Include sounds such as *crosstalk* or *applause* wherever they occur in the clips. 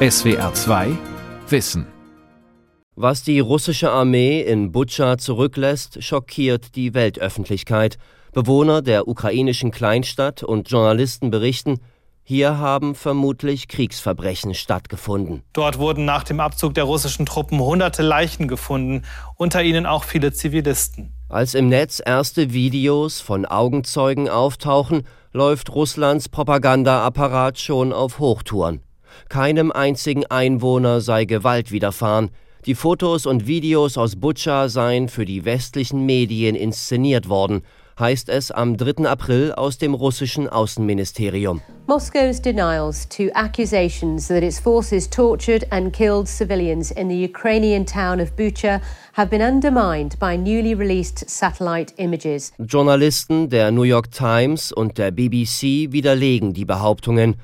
SWR 2 Wissen. Was die russische Armee in Butscha zurücklässt, schockiert die Weltöffentlichkeit. Bewohner der ukrainischen Kleinstadt und Journalisten berichten, hier haben vermutlich Kriegsverbrechen stattgefunden. Dort wurden nach dem Abzug der russischen Truppen hunderte Leichen gefunden, unter ihnen auch viele Zivilisten. Als im Netz erste Videos von Augenzeugen auftauchen, läuft Russlands Propagandaapparat schon auf Hochtouren. Keinem einzigen Einwohner sei Gewalt widerfahren. Die Fotos und Videos aus Butscha seien für die westlichen Medien inszeniert worden, heißt es am 3. April aus dem russischen Außenministerium. Moscow's denials to accusations that its forces tortured and killed civilians in the Ukrainian town of Bucha have been undermined by newly released satellite images. Journalisten der New York Times und der BBC widerlegen die Behauptungen.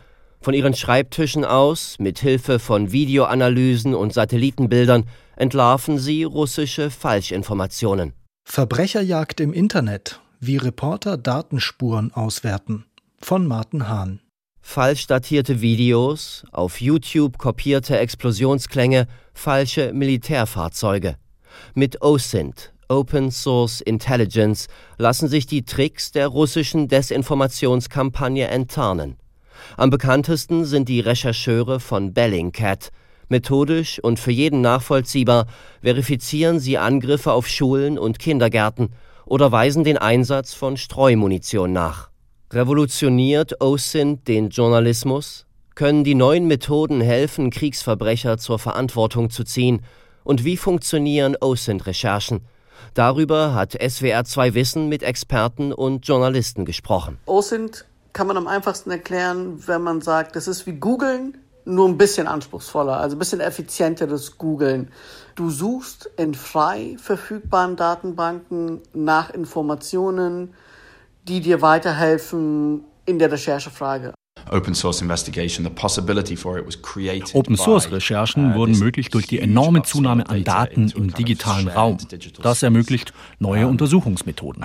Von ihren Schreibtischen aus, mit Hilfe von Videoanalysen und Satellitenbildern, entlarven sie russische Falschinformationen. Verbrecherjagd im Internet, wie Reporter Datenspuren auswerten. Von Martin Hahn. Falsch datierte Videos, auf YouTube kopierte Explosionsklänge, falsche Militärfahrzeuge. Mit OSINT, Open Source Intelligence, lassen sich die Tricks der russischen Desinformationskampagne enttarnen. Am bekanntesten sind die Rechercheure von Bellingcat. Methodisch und für jeden nachvollziehbar verifizieren sie Angriffe auf Schulen und Kindergärten oder weisen den Einsatz von Streumunition nach. Revolutioniert OSINT den Journalismus? Können die neuen Methoden helfen, Kriegsverbrecher zur Verantwortung zu ziehen? Und wie funktionieren OSINT-Recherchen? Darüber hat SWR 2 Wissen mit Experten und Journalisten gesprochen. OSINT kann man am einfachsten erklären, wenn man sagt, das ist wie Googeln, nur ein bisschen anspruchsvoller, also ein bisschen effizienteres Googeln. Du suchst in frei verfügbaren Datenbanken nach Informationen, die dir weiterhelfen in der Recherchefrage. Open Source Recherchen uh, wurden möglich durch die enorme Zunahme an Daten im digitalen Raum. Das ermöglicht neue Untersuchungsmethoden.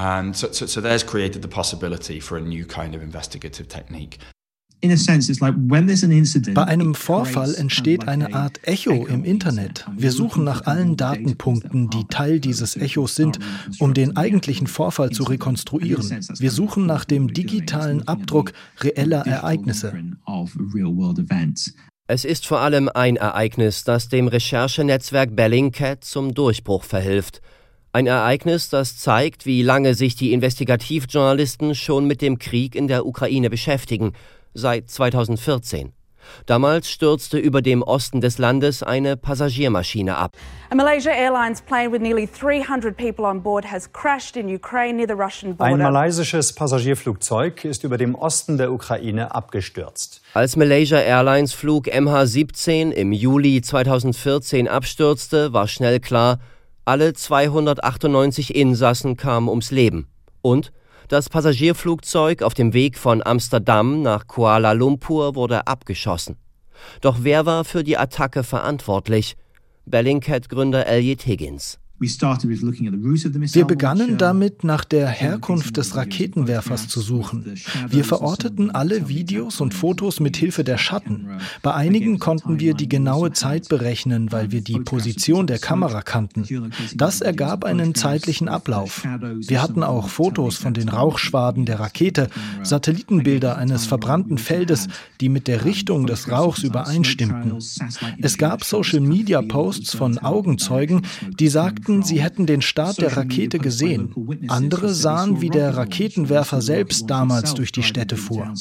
Bei einem Vorfall entsteht eine Art Echo im Internet. Wir suchen nach allen Datenpunkten, die Teil dieses Echos sind, um den eigentlichen Vorfall zu rekonstruieren. Wir suchen nach dem digitalen Abdruck reeller Ereignisse. Es ist vor allem ein Ereignis, das dem Recherchenetzwerk Bellingcat zum Durchbruch verhilft. Ein Ereignis, das zeigt, wie lange sich die Investigativjournalisten schon mit dem Krieg in der Ukraine beschäftigen – seit 2014. Damals stürzte über dem Osten des Landes eine Passagiermaschine ab. A Malaysia Airlines plane with nearly 300 people on board has crashed in Ukraine near the Russian border. Ein malaysisches Passagierflugzeug ist über dem Osten der Ukraine abgestürzt. Als Malaysia Airlines Flug MH17 im Juli 2014 abstürzte, war schnell klar, alle 298 Insassen kamen ums Leben und das Passagierflugzeug auf dem Weg von Amsterdam nach Kuala Lumpur wurde abgeschossen. Doch wer war für die Attacke verantwortlich? Bellingcat-Gründer Elliot Higgins. Wir begannen damit, nach der Herkunft des Raketenwerfers zu suchen. Wir verorteten alle Videos und Fotos mit Hilfe der Schatten. Bei einigen konnten wir die genaue Zeit berechnen, weil wir die Position der Kamera kannten. Das ergab einen zeitlichen Ablauf. Wir hatten auch Fotos von den Rauchschwaden der Rakete, Satellitenbilder eines verbrannten Feldes, die mit der Richtung des Rauchs übereinstimmten. Es gab Social-Media-Posts von Augenzeugen, die sagten, sagten, sie hätten den Start der Rakete gesehen. Andere sahen, wie der Raketenwerfer selbst damals durch die Städte fuhr.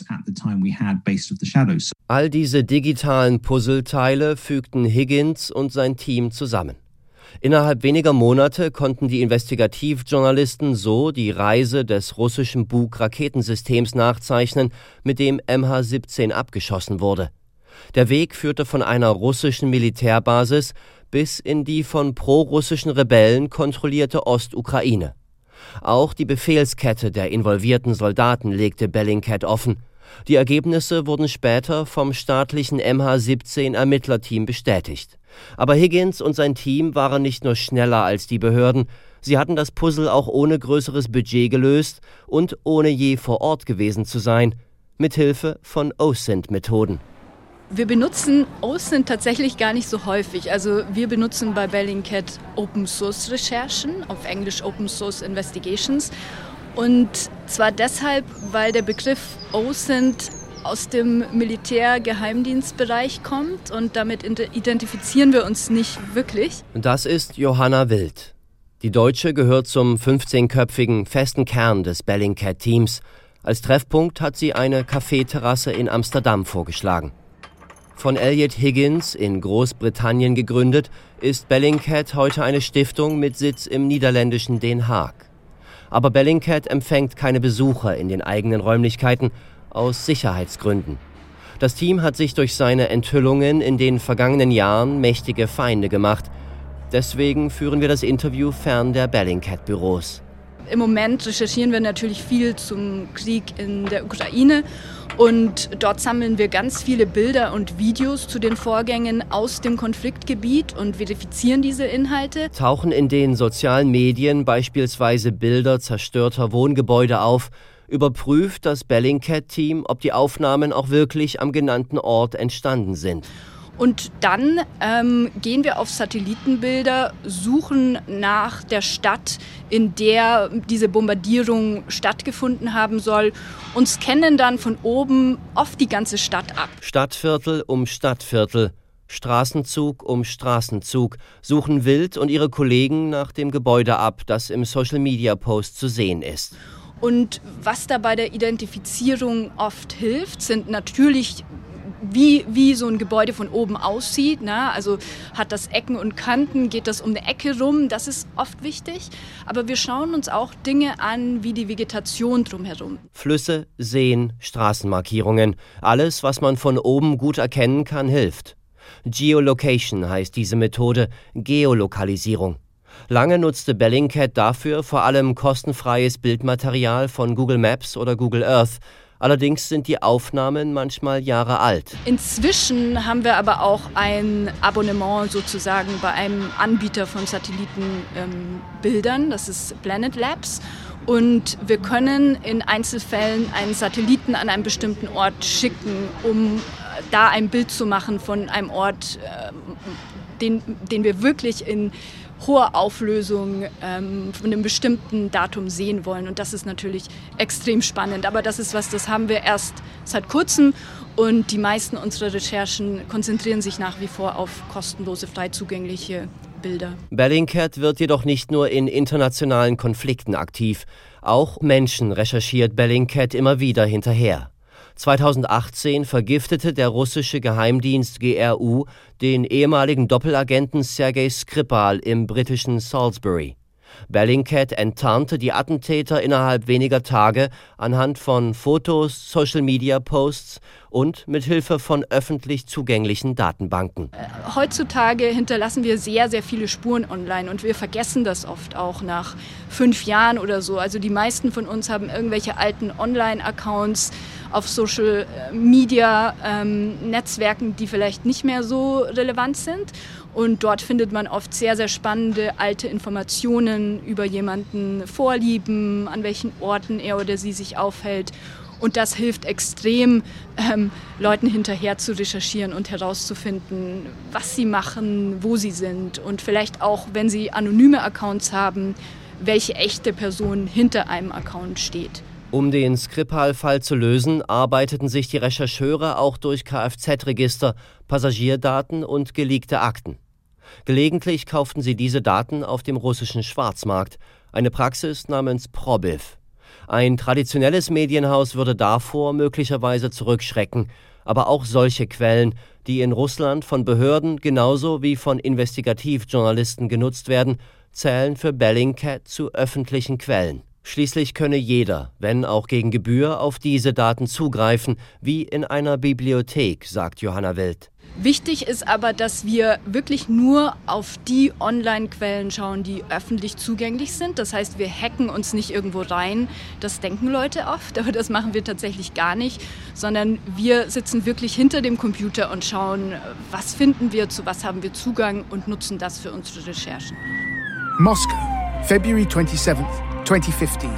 All diese digitalen Puzzleteile fügten Higgins und sein Team zusammen. Innerhalb weniger Monate konnten die Investigativjournalisten so die Reise des russischen Bug-Raketensystems nachzeichnen, mit dem MH17 abgeschossen wurde. Der Weg führte von einer russischen Militärbasis bis in die von prorussischen Rebellen kontrollierte Ostukraine. Auch die Befehlskette der involvierten Soldaten legte Bellingcat offen. Die Ergebnisse wurden später vom staatlichen MH17 Ermittlerteam bestätigt. Aber Higgins und sein Team waren nicht nur schneller als die Behörden, sie hatten das Puzzle auch ohne größeres Budget gelöst und ohne je vor Ort gewesen zu sein, mit Hilfe von OSINT-Methoden. Wir benutzen OSINT tatsächlich gar nicht so häufig. Also wir benutzen bei Bellingcat Open Source Recherchen, auf Englisch Open Source Investigations. Und zwar deshalb, weil der Begriff OSINT aus dem Militärgeheimdienstbereich kommt und damit identifizieren wir uns nicht wirklich. Das ist Johanna Wild. Die Deutsche gehört zum 15-köpfigen festen Kern des Bellingcat-Teams. Als Treffpunkt hat sie eine Kaffeeterrasse in Amsterdam vorgeschlagen. Von Elliot Higgins in Großbritannien gegründet, ist Bellingcat heute eine Stiftung mit Sitz im niederländischen Den Haag. Aber Bellingcat empfängt keine Besucher in den eigenen Räumlichkeiten aus Sicherheitsgründen. Das Team hat sich durch seine Enthüllungen in den vergangenen Jahren mächtige Feinde gemacht. Deswegen führen wir das Interview fern der Bellingcat-Büros. Im Moment recherchieren wir natürlich viel zum Krieg in der Ukraine und dort sammeln wir ganz viele Bilder und Videos zu den Vorgängen aus dem Konfliktgebiet und verifizieren diese Inhalte. Tauchen in den sozialen Medien beispielsweise Bilder zerstörter Wohngebäude auf, überprüft das Bellingcat-Team, ob die Aufnahmen auch wirklich am genannten Ort entstanden sind. Und dann ähm, gehen wir auf Satellitenbilder, suchen nach der Stadt, in der diese Bombardierung stattgefunden haben soll und scannen dann von oben oft die ganze Stadt ab. Stadtviertel um Stadtviertel, Straßenzug um Straßenzug suchen Wild und ihre Kollegen nach dem Gebäude ab, das im Social-Media-Post zu sehen ist. Und was da bei der Identifizierung oft hilft, sind natürlich wie, wie so ein Gebäude von oben aussieht. Ne? Also hat das Ecken und Kanten, geht das um eine Ecke rum, das ist oft wichtig. Aber wir schauen uns auch Dinge an, wie die Vegetation drumherum. Flüsse, Seen, Straßenmarkierungen, alles, was man von oben gut erkennen kann, hilft. Geolocation heißt diese Methode, Geolokalisierung. Lange nutzte Bellingcat dafür vor allem kostenfreies Bildmaterial von Google Maps oder Google Earth, Allerdings sind die Aufnahmen manchmal Jahre alt. Inzwischen haben wir aber auch ein Abonnement sozusagen bei einem Anbieter von Satellitenbildern. Ähm, das ist Planet Labs. Und wir können in Einzelfällen einen Satelliten an einen bestimmten Ort schicken, um äh, da ein Bild zu machen von einem Ort, äh, den, den wir wirklich in hoher Auflösung ähm, von einem bestimmten Datum sehen wollen. Und das ist natürlich extrem spannend. Aber das ist was, das haben wir erst seit kurzem. Und die meisten unserer Recherchen konzentrieren sich nach wie vor auf kostenlose, frei zugängliche Bilder. Bellingcat wird jedoch nicht nur in internationalen Konflikten aktiv. Auch Menschen recherchiert Bellingcat immer wieder hinterher. 2018 vergiftete der russische Geheimdienst GRU den ehemaligen Doppelagenten Sergei Skripal im britischen Salisbury. Bellingcat enttarnte die Attentäter innerhalb weniger Tage anhand von Fotos, Social-Media-Posts und mit Hilfe von öffentlich zugänglichen Datenbanken. Heutzutage hinterlassen wir sehr, sehr viele Spuren online und wir vergessen das oft auch nach fünf Jahren oder so. Also die meisten von uns haben irgendwelche alten Online-Accounts auf Social Media ähm, Netzwerken, die vielleicht nicht mehr so relevant sind. Und dort findet man oft sehr, sehr spannende alte Informationen über jemanden, Vorlieben, an welchen Orten er oder sie sich aufhält. Und das hilft extrem, ähm, Leuten hinterher zu recherchieren und herauszufinden, was sie machen, wo sie sind und vielleicht auch, wenn sie anonyme Accounts haben, welche echte Person hinter einem Account steht. Um den Skripal-Fall zu lösen, arbeiteten sich die Rechercheure auch durch Kfz-Register, Passagierdaten und geleakte Akten. Gelegentlich kauften sie diese Daten auf dem russischen Schwarzmarkt, eine Praxis namens Probiv. Ein traditionelles Medienhaus würde davor möglicherweise zurückschrecken, aber auch solche Quellen, die in Russland von Behörden genauso wie von Investigativjournalisten genutzt werden, zählen für Bellingcat zu öffentlichen Quellen. Schließlich könne jeder, wenn auch gegen Gebühr, auf diese Daten zugreifen, wie in einer Bibliothek, sagt Johanna Wild. Wichtig ist aber, dass wir wirklich nur auf die Online-Quellen schauen, die öffentlich zugänglich sind. Das heißt, wir hacken uns nicht irgendwo rein. Das denken Leute oft, *laughs* aber das machen wir tatsächlich gar nicht, sondern wir sitzen wirklich hinter dem Computer und schauen, was finden wir, zu was haben wir Zugang und nutzen das für unsere Recherchen. Moskau, February 27th. 2015.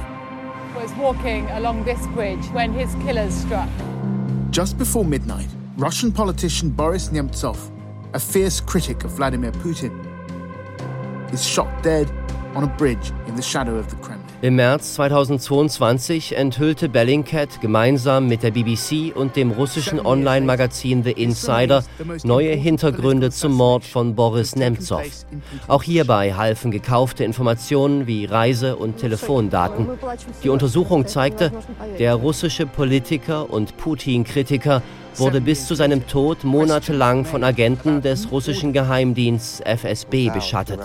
Was walking along this bridge when his killers struck. Just before midnight, Russian politician Boris Nemtsov, a fierce critic of Vladimir Putin, is shot dead on a bridge in the shadow of the Kremlin. Im März 2022 enthüllte Bellingcat gemeinsam mit der BBC und dem russischen Online-Magazin The Insider neue Hintergründe zum Mord von Boris Nemtsov. Auch hierbei halfen gekaufte Informationen wie Reise- und Telefondaten. Die Untersuchung zeigte, der russische Politiker und Putin-Kritiker wurde bis zu seinem Tod monatelang von Agenten des russischen Geheimdienstes FSB beschattet.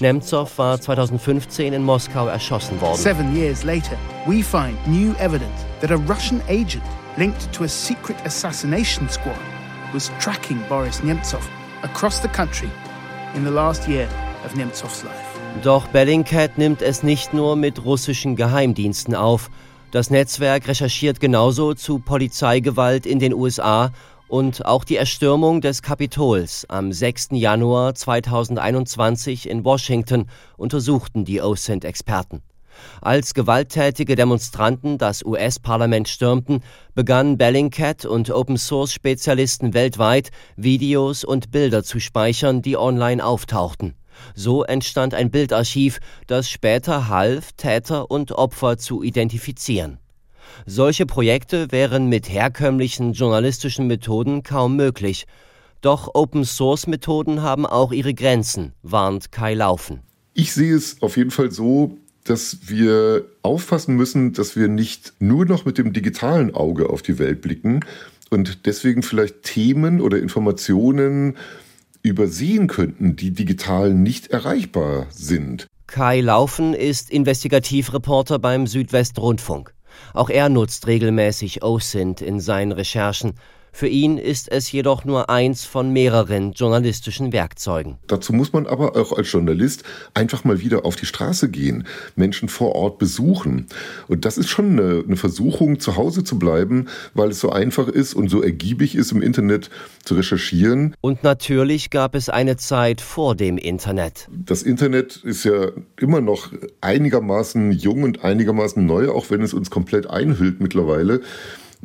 Nemtsov war 2015 in Moskau erschossen worden. Seven years later, we find new evidence that a Russian agent linked to a secret assassination squad was tracking Boris Nemtsov across the country in the last year of Nemtsov's life. Doch Bellingcat nimmt es nicht nur mit russischen Geheimdiensten auf. Das Netzwerk recherchiert genauso zu Polizeigewalt in den USA und auch die Erstürmung des Kapitols am 6. Januar 2021 in Washington untersuchten die OSINT-Experten. Als gewalttätige Demonstranten das US-Parlament stürmten, begannen Bellingcat und Open-Source-Spezialisten weltweit Videos und Bilder zu speichern, die online auftauchten. So entstand ein Bildarchiv, das später half, Täter und Opfer zu identifizieren. Solche Projekte wären mit herkömmlichen journalistischen Methoden kaum möglich. Doch Open-Source-Methoden haben auch ihre Grenzen, warnt Kai Laufen. Ich sehe es auf jeden Fall so, dass wir aufpassen müssen, dass wir nicht nur noch mit dem digitalen Auge auf die Welt blicken und deswegen vielleicht Themen oder Informationen übersehen könnten, die digital nicht erreichbar sind. Kai Laufen ist Investigativreporter beim Südwestrundfunk. Auch er nutzt regelmäßig OSINT in seinen Recherchen. Für ihn ist es jedoch nur eins von mehreren journalistischen Werkzeugen. Dazu muss man aber auch als Journalist einfach mal wieder auf die Straße gehen, Menschen vor Ort besuchen. Und das ist schon eine, eine Versuchung, zu Hause zu bleiben, weil es so einfach ist und so ergiebig ist, im Internet zu recherchieren. Und natürlich gab es eine Zeit vor dem Internet. Das Internet ist ja immer noch einigermaßen jung und einigermaßen neu, auch wenn es uns komplett einhüllt mittlerweile.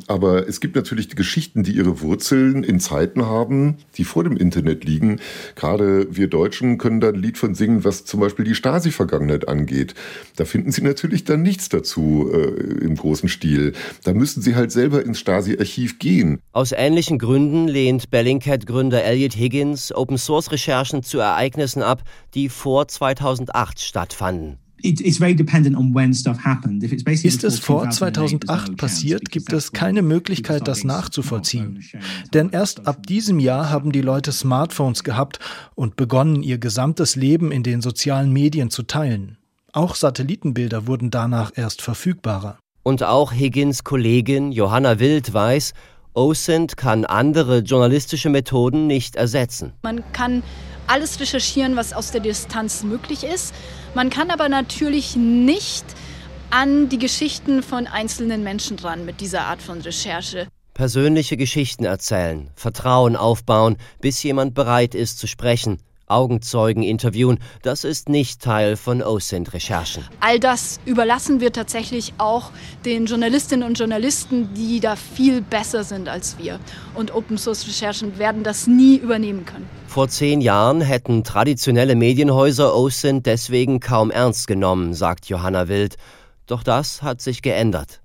Aber es gibt natürlich Geschichten, die ihre Wurzeln in Zeiten haben, die vor dem Internet liegen. Gerade wir Deutschen können da ein Lied von singen, was zum Beispiel die Stasi-Vergangenheit angeht. Da finden Sie natürlich dann nichts dazu äh, im großen Stil. Da müssen Sie halt selber ins Stasi-Archiv gehen. Aus ähnlichen Gründen lehnt Bellingcat-Gründer Elliot Higgins Open-Source-Recherchen zu Ereignissen ab, die vor 2008 stattfanden. Ist es vor 2008 passiert, gibt es keine Möglichkeit, das nachzuvollziehen. Denn erst ab diesem Jahr haben die Leute Smartphones gehabt und begonnen, ihr gesamtes Leben in den sozialen Medien zu teilen. Auch Satellitenbilder wurden danach erst verfügbarer. Und auch Higgins Kollegin Johanna Wild weiß, OSINT kann andere journalistische Methoden nicht ersetzen. Man kann alles recherchieren, was aus der Distanz möglich ist. Man kann aber natürlich nicht an die Geschichten von einzelnen Menschen dran mit dieser Art von Recherche. Persönliche Geschichten erzählen, Vertrauen aufbauen, bis jemand bereit ist zu sprechen, Augenzeugen interviewen, das ist nicht Teil von OSINT-Recherchen. All das überlassen wir tatsächlich auch den Journalistinnen und Journalisten, die da viel besser sind als wir. Und Open-Source-Recherchen werden das nie übernehmen können. Vor zehn Jahren hätten traditionelle Medienhäuser OSINT deswegen kaum ernst genommen, sagt Johanna Wild. Doch das hat sich geändert.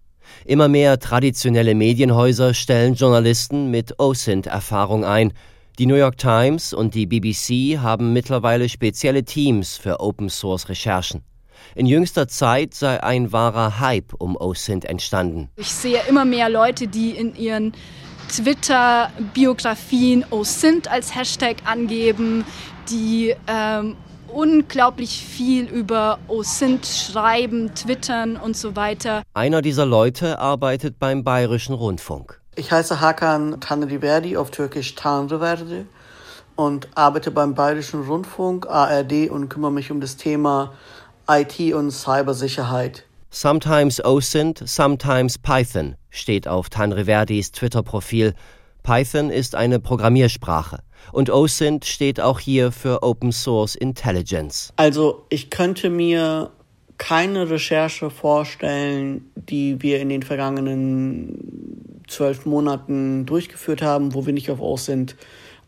Immer mehr traditionelle Medienhäuser stellen Journalisten mit OSINT-Erfahrung ein – die New York Times und die BBC haben mittlerweile spezielle Teams für Open-Source-Recherchen. In jüngster Zeit sei ein wahrer Hype um OSINT entstanden. Ich sehe immer mehr Leute, die in ihren Twitter-Biografien OSINT als Hashtag angeben, die ähm, unglaublich viel über OSINT schreiben, twittern und so weiter. Einer dieser Leute arbeitet beim Bayerischen Rundfunk. Ich heiße Hakan Tanriverdi, auf Türkisch Tanriverdi und arbeite beim Bayerischen Rundfunk, ARD und kümmere mich um das Thema IT und Cybersicherheit. Sometimes OSINT, sometimes Python steht auf Tanriverdis Twitter-Profil. Python ist eine Programmiersprache und OSINT steht auch hier für Open Source Intelligence. Also ich könnte mir keine Recherche vorstellen, die wir in den vergangenen zwölf Monaten durchgeführt haben, wo wir nicht auf OSINT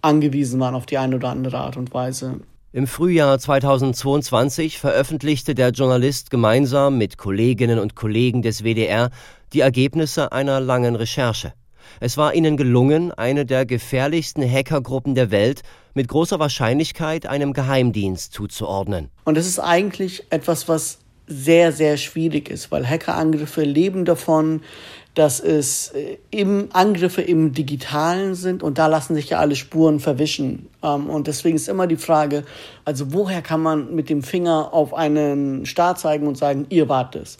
angewiesen waren auf die eine oder andere Art und Weise. Im Frühjahr 2022 veröffentlichte der Journalist gemeinsam mit Kolleginnen und Kollegen des WDR die Ergebnisse einer langen Recherche. Es war ihnen gelungen, eine der gefährlichsten Hackergruppen der Welt mit großer Wahrscheinlichkeit einem Geheimdienst zuzuordnen. Und das ist eigentlich etwas, was sehr, sehr schwierig ist, weil Hackerangriffe leben davon, dass es äh, im Angriffe im Digitalen sind und da lassen sich ja alle Spuren verwischen. Ähm, und deswegen ist immer die Frage, also woher kann man mit dem Finger auf einen Staat zeigen und sagen, ihr wart es?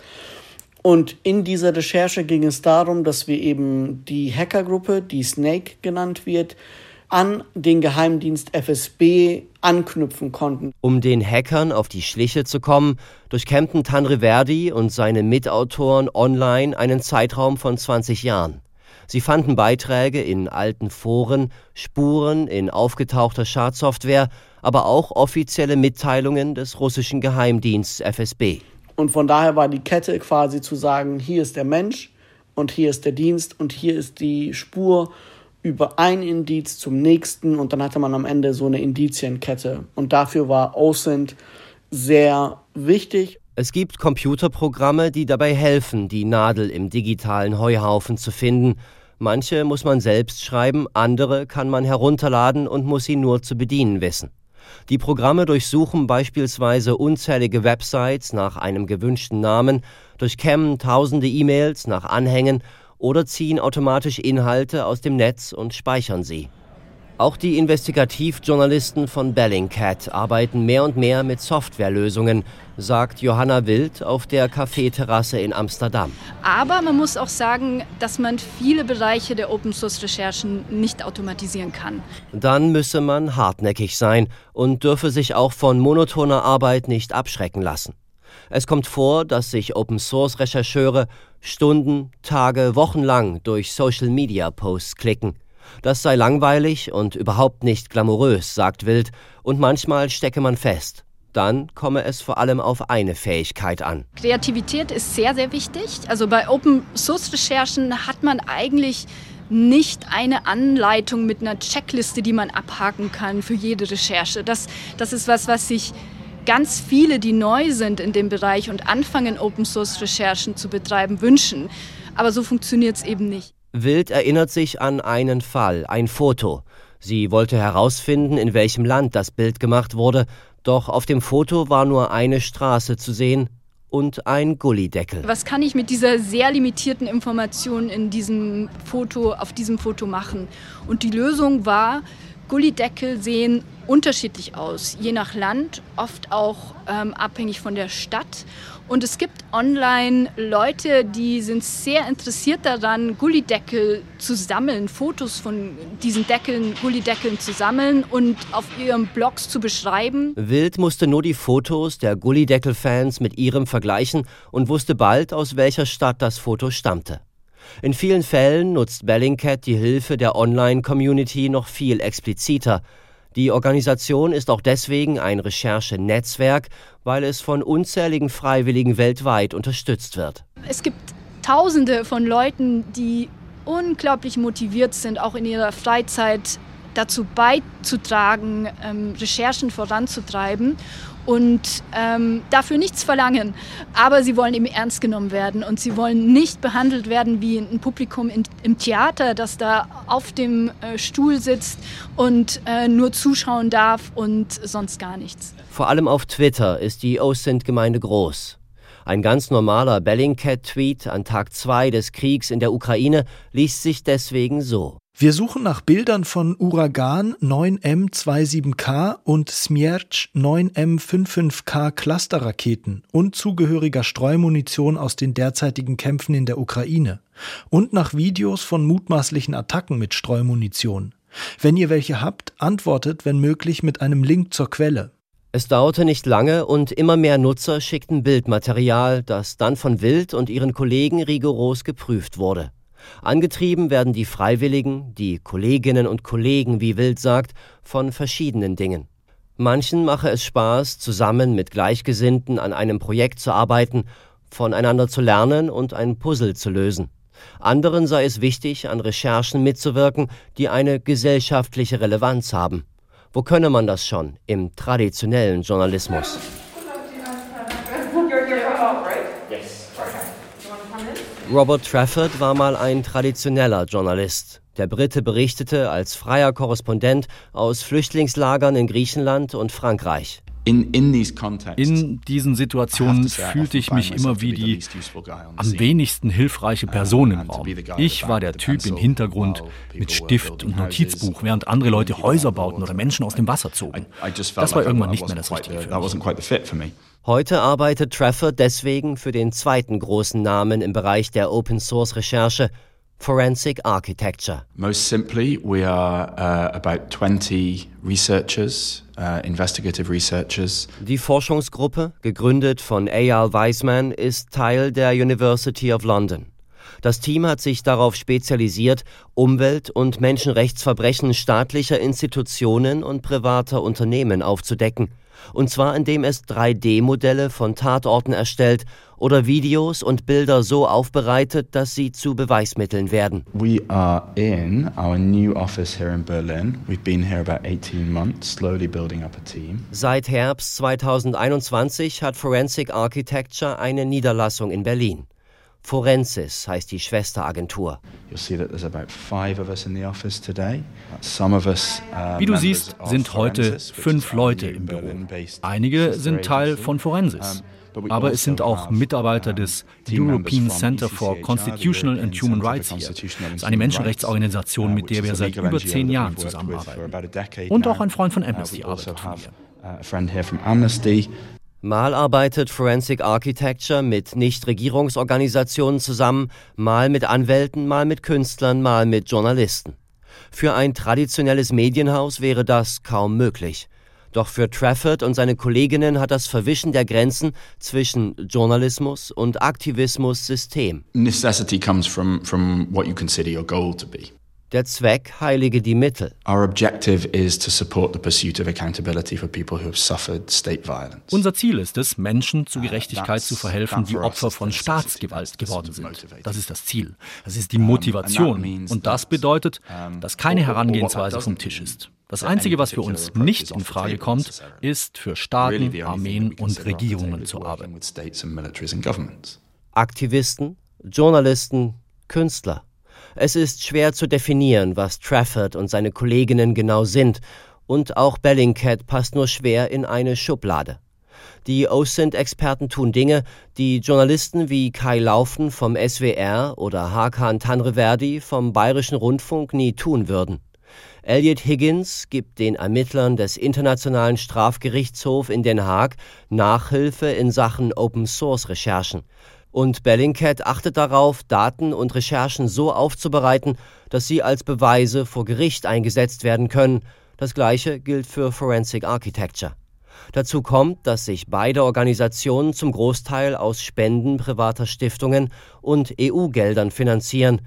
Und in dieser Recherche ging es darum, dass wir eben die Hackergruppe, die Snake genannt wird, an den Geheimdienst FSB anknüpfen konnten. Um den Hackern auf die Schliche zu kommen, durchkämmten Tanriverdi und seine Mitautoren online einen Zeitraum von 20 Jahren. Sie fanden Beiträge in alten Foren, Spuren in aufgetauchter Schadsoftware, aber auch offizielle Mitteilungen des russischen Geheimdienstes FSB. Und von daher war die Kette quasi zu sagen, hier ist der Mensch und hier ist der Dienst und hier ist die Spur über ein Indiz zum nächsten und dann hatte man am Ende so eine Indizienkette. Und dafür war OSINT sehr wichtig. Es gibt Computerprogramme, die dabei helfen, die Nadel im digitalen Heuhaufen zu finden. Manche muss man selbst schreiben, andere kann man herunterladen und muss sie nur zu bedienen wissen. Die Programme durchsuchen beispielsweise unzählige Websites nach einem gewünschten Namen, durchkämmen tausende E-Mails nach Anhängen oder ziehen automatisch Inhalte aus dem Netz und speichern sie. Auch die Investigativjournalisten von Bellingcat arbeiten mehr und mehr mit Softwarelösungen, sagt Johanna Wild auf der Kaffeeterrasse in Amsterdam. Aber man muss auch sagen, dass man viele Bereiche der Open-Source-Recherchen nicht automatisieren kann. Dann müsse man hartnäckig sein und dürfe sich auch von monotoner Arbeit nicht abschrecken lassen. Es kommt vor, dass sich Open-Source-Rechercheure Stunden, Tage, Wochen lang durch Social-Media-Posts klicken. Das sei langweilig und überhaupt nicht glamourös, sagt Wild, und manchmal stecke man fest. Dann komme es vor allem auf eine Fähigkeit an. Kreativität ist sehr, sehr wichtig. Also bei Open-Source-Recherchen hat man eigentlich nicht eine Anleitung mit einer Checkliste, die man abhaken kann für jede Recherche. Das, das ist was, was sich ganz viele, die neu sind in dem Bereich und anfangen, Open-Source-Recherchen zu betreiben, wünschen. Aber so funktioniert es eben nicht. Wild erinnert sich an einen Fall, ein Foto. Sie wollte herausfinden, in welchem Land das Bild gemacht wurde, doch auf dem Foto war nur eine Straße zu sehen und ein Gullideckel. Was kann ich mit dieser sehr limitierten Information in diesem Foto, auf diesem Foto machen? Und die Lösung war, Gullideckel sehen unterschiedlich aus, je nach Land, oft auch ähm, abhängig von der Stadt. Und es gibt online Leute, die sind sehr interessiert daran, Gullideckel zu sammeln, Fotos von diesen Deckeln, Gullideckeln zu sammeln und auf ihren Blogs zu beschreiben. Wild musste nur die Fotos der Gullideckel-Fans mit ihrem vergleichen und wusste bald, aus welcher Stadt das Foto stammte. In vielen Fällen nutzt Bellingcat die Hilfe der Online-Community noch viel expliziter. Die Organisation ist auch deswegen ein Recherchenetzwerk, weil es von unzähligen Freiwilligen weltweit unterstützt wird. Es gibt Tausende von Leuten, die unglaublich motiviert sind, auch in ihrer Freizeit dazu beizutragen, ähm, Recherchen voranzutreiben und ähm, dafür nichts verlangen. Aber sie wollen eben ernst genommen werden und sie wollen nicht behandelt werden wie ein Publikum in, im Theater, das da auf dem äh, Stuhl sitzt und äh, nur zuschauen darf und sonst gar nichts. Vor allem auf Twitter ist die OSINT-Gemeinde groß. Ein ganz normaler Bellingcat-Tweet an Tag 2 des Kriegs in der Ukraine liest sich deswegen so. Wir suchen nach Bildern von Uragan 9M27K und Smierch 9M55K Clusterraketen und zugehöriger Streumunition aus den derzeitigen Kämpfen in der Ukraine und nach Videos von mutmaßlichen Attacken mit Streumunition. Wenn ihr welche habt, antwortet, wenn möglich, mit einem Link zur Quelle. Es dauerte nicht lange und immer mehr Nutzer schickten Bildmaterial, das dann von Wild und ihren Kollegen rigoros geprüft wurde. Angetrieben werden die Freiwilligen, die Kolleginnen und Kollegen, wie Wild sagt, von verschiedenen Dingen. Manchen mache es Spaß, zusammen mit Gleichgesinnten an einem Projekt zu arbeiten, voneinander zu lernen und ein Puzzle zu lösen. Anderen sei es wichtig, an Recherchen mitzuwirken, die eine gesellschaftliche Relevanz haben. Wo könne man das schon im traditionellen Journalismus? Robert Trafford war mal ein traditioneller Journalist. Der Brite berichtete als freier Korrespondent aus Flüchtlingslagern in Griechenland und Frankreich. In, in, diesen Situationen fühlte ich mich immer wie die am wenigsten hilfreiche Person im Raum. Ich war der Typ im Hintergrund mit Stift und Notizbuch, während andere Leute Häuser bauten oder Menschen aus dem Wasser zogen. Das war irgendwann nicht mehr das Richtige für mich. Heute arbeitet Trafford deswegen für den zweiten großen Namen im Bereich der Open-Source-Recherche, Forensic Architecture. Most simply, we are uh, about 20 researchers, uh, investigative researchers. Die Forschungsgruppe, gegründet von Eyal Weisman, ist Teil der University of London. Das Team hat sich darauf spezialisiert, Umwelt- und Menschenrechtsverbrechen staatlicher Institutionen und privater Unternehmen aufzudecken und zwar indem es 3D-Modelle von Tatorten erstellt oder Videos und Bilder so aufbereitet, dass sie zu Beweismitteln werden. We are in our new office here in Berlin. We've been here about 18 months, slowly building up a team. Seit Herbst 2021 hat Forensic Architecture eine Niederlassung in Berlin. Forensis heißt die Schwesteragentur. Wie du siehst, sind heute fünf Leute im Büro. Einige sind Teil von Forensis. Aber es sind auch Mitarbeiter des European Center for Constitutional and Human Rights hier. Das ist eine Menschenrechtsorganisation, mit der wir seit über zehn Jahren zusammenarbeiten. Und auch ein Freund von Amnesty arbeitet von hier. Mal arbeitet Forensic Architecture mit Nichtregierungsorganisationen zusammen, mal mit Anwälten, mal mit Künstlern, mal mit Journalisten. Für ein traditionelles Medienhaus wäre das kaum möglich. Doch für Trafford und seine Kolleginnen hat das Verwischen der Grenzen zwischen Journalismus und Aktivismus System. Necessity comes from, from what you consider your goal to be. Der Zweck heilige die Mittel. Our objective is to support the pursuit of accountability for people who have suffered state violence. Unser Ziel ist es, Menschen zu Gerechtigkeit zu verhelfen, die Opfer von Staatsgewalt geworden sind. Das ist das Ziel. Das ist die Motivation. Und das bedeutet, dass keine Herangehensweise vom Tisch ist. Das Einzige, was für uns nicht in Frage kommt, ist für Staaten, Armeen und Regierungen zu arbeiten. Aktivisten, Journalisten, Künstler. Es ist schwer zu definieren, was Trafford und seine Kolleginnen genau sind, und auch Bellingcat passt nur schwer in eine Schublade. Die OSINT-Experten tun Dinge, die Journalisten wie Kai Laufen vom SWR oder Hakan Tanreverdi vom Bayerischen Rundfunk nie tun würden. Elliot Higgins gibt den Ermittlern des Internationalen Strafgerichtshofs in Den Haag Nachhilfe in Sachen Open-Source-Recherchen. Und Bellingcat achtet darauf, Daten und Recherchen so aufzubereiten, dass sie als Beweise vor Gericht eingesetzt werden können. Das gleiche gilt für Forensic Architecture. Dazu kommt, dass sich beide Organisationen zum Großteil aus Spenden privater Stiftungen und EU-Geldern finanzieren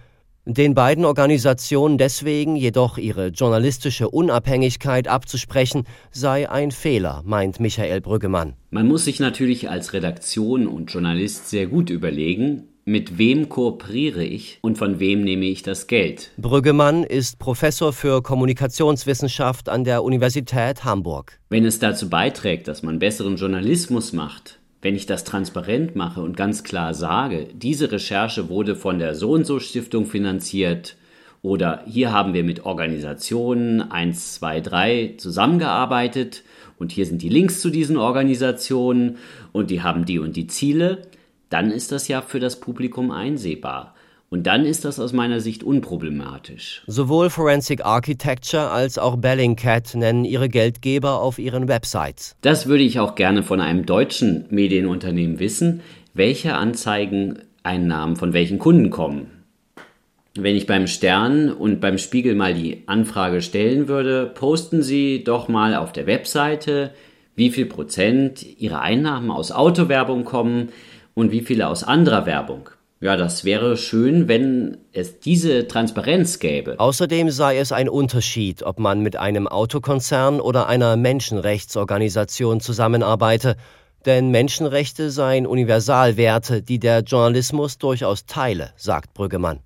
den beiden Organisationen deswegen jedoch ihre journalistische Unabhängigkeit abzusprechen, sei ein Fehler, meint Michael Brüggemann. Man muss sich natürlich als Redaktion und Journalist sehr gut überlegen, mit wem kooperiere ich und von wem nehme ich das Geld? Brüggemann ist Professor für Kommunikationswissenschaft an der Universität Hamburg. Wenn es dazu beiträgt, dass man besseren Journalismus macht, wenn ich das transparent mache und ganz klar sage, diese Recherche wurde von der So und so Stiftung finanziert oder hier haben wir mit Organisationen 1, 2, 3 zusammengearbeitet und hier sind die Links zu diesen Organisationen und die haben die und die Ziele, dann ist das ja für das Publikum einsehbar. Und dann ist das aus meiner Sicht unproblematisch. Sowohl Forensic Architecture als auch Bellingcat nennen ihre Geldgeber auf ihren Websites. Das würde ich auch gerne von einem deutschen Medienunternehmen wissen, welche Anzeigeneinnahmen von welchen Kunden kommen. Wenn ich beim Stern und beim Spiegel mal die Anfrage stellen würde, posten Sie doch mal auf der Webseite, wie viel Prozent Ihrer Einnahmen aus Autowerbung kommen und wie viele aus anderer Werbung Ja, das wäre schön, wenn es diese Transparenz gäbe. Außerdem sei es ein Unterschied, ob man mit einem Autokonzern oder einer Menschenrechtsorganisation zusammenarbeite, denn Menschenrechte seien Universalwerte, die der Journalismus durchaus teile, sagt Brüggemann.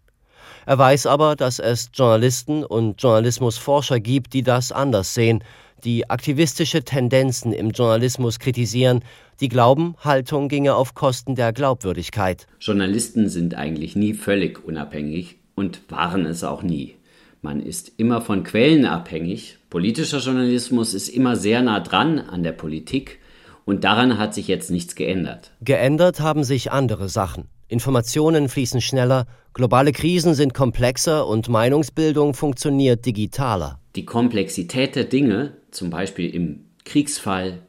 Er weiß aber, dass es Journalisten und Journalismusforscher gibt, die das anders sehen, die aktivistische Tendenzen im Journalismus kritisieren, die glauben, Haltung ginge auf Kosten der Glaubwürdigkeit. Journalisten sind eigentlich nie völlig unabhängig und waren es auch nie. Man ist immer von Quellen abhängig. Politischer Journalismus ist immer sehr nah dran an der Politik und daran hat sich jetzt nichts geändert. Geändert haben sich andere Sachen. Informationen fließen schneller, globale Krisen sind komplexer und Meinungsbildung funktioniert digitaler. Die Komplexität der Dinge, zum Beispiel im Kriegsfall,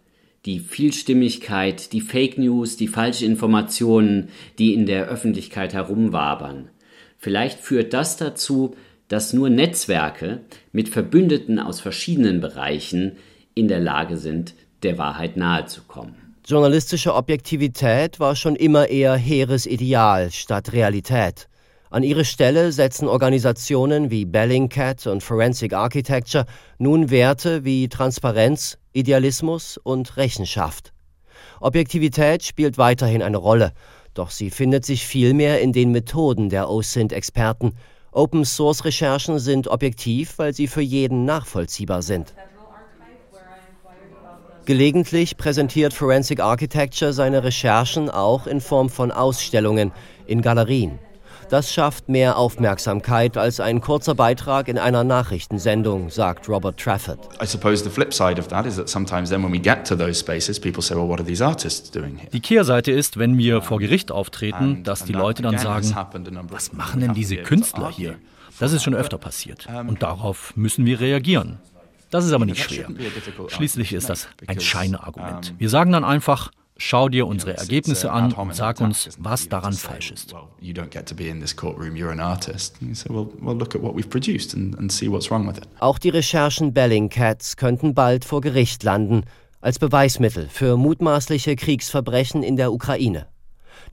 die Vielstimmigkeit, die Fake News, die falschen Informationen, die in der Öffentlichkeit herumwabern. Vielleicht führt das dazu, dass nur Netzwerke mit Verbündeten aus verschiedenen Bereichen in der Lage sind, der Wahrheit nahezukommen. Journalistische Objektivität war schon immer eher hehres Ideal statt Realität. An ihre Stelle setzen Organisationen wie Bellingcat und Forensic Architecture nun Werte wie Transparenz, Idealismus und Rechenschaft. Objektivität spielt weiterhin eine Rolle, doch sie findet sich vielmehr in den Methoden der OSINT-Experten. Open-Source-Recherchen sind objektiv, weil sie für jeden nachvollziehbar sind. Gelegentlich präsentiert Forensic Architecture seine Recherchen auch in Form von Ausstellungen in Galerien. Das schafft mehr Aufmerksamkeit als ein kurzer Beitrag in einer Nachrichtensendung, sagt Robert Trafford. Die Kehrseite ist, wenn wir vor Gericht auftreten, dass die Leute dann sagen, was machen denn diese Künstler hier? Das ist schon öfter passiert und darauf müssen wir reagieren. Das ist aber nicht schwer. Schließlich ist das ein Scheinargument. Wir sagen dann einfach, schau dir unsere Ergebnisse an und sag uns, was daran falsch ist. Auch die Recherchen Bellingcats könnten bald vor Gericht landen, als Beweismittel für mutmaßliche Kriegsverbrechen in der Ukraine.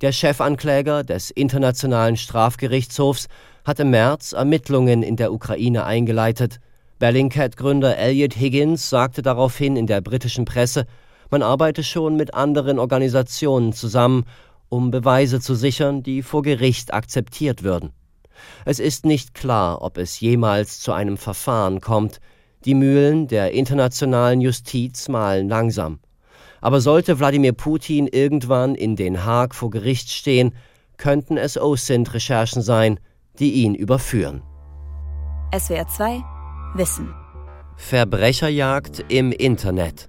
Der Chefankläger des Internationalen Strafgerichtshofs hat im März Ermittlungen in der Ukraine eingeleitet Bellingcat-Gründer Elliot Higgins sagte daraufhin in der britischen Presse, man arbeite schon mit anderen Organisationen zusammen, um Beweise zu sichern, die vor Gericht akzeptiert würden. Es ist nicht klar, ob es jemals zu einem Verfahren kommt. Die Mühlen der internationalen Justiz malen langsam. Aber sollte Wladimir Putin irgendwann in Den Haag vor Gericht stehen, könnten es OSINT-Recherchen sein, die ihn überführen. SWR 2 Wissen. Verbrecherjagd im Internet.